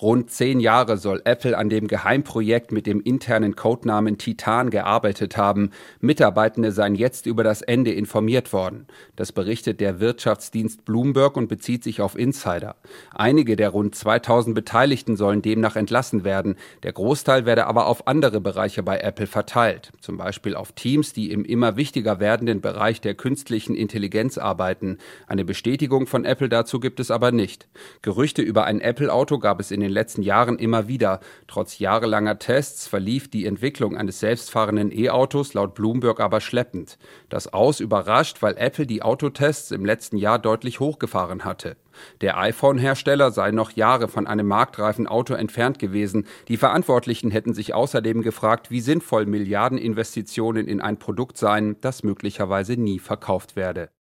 Rund zehn Jahre soll Apple an dem Geheimprojekt mit dem internen Codenamen Titan gearbeitet haben. Mitarbeitende seien jetzt über das Ende informiert worden. Das berichtet der Wirtschaftsdienst Bloomberg und bezieht sich auf Insider. Einige der rund 2000 Beteiligten sollen demnach entlassen werden. Der Großteil werde aber auf andere Bereiche bei Apple verteilt. Zum Beispiel auf Teams, die im immer wichtiger werdenden Bereich der künstlichen Intelligenz arbeiten. Eine Bestätigung von Apple dazu gibt es aber nicht. Gerüchte über ein Apple-Auto gab es in den den letzten Jahren immer wieder. Trotz jahrelanger Tests verlief die Entwicklung eines selbstfahrenden E-Autos laut Bloomberg aber schleppend. Das Aus überrascht, weil Apple die Autotests im letzten Jahr deutlich hochgefahren hatte. Der iPhone-Hersteller sei noch Jahre von einem marktreifen Auto entfernt gewesen. Die Verantwortlichen hätten sich außerdem gefragt, wie sinnvoll Milliardeninvestitionen in ein Produkt seien, das möglicherweise nie verkauft werde.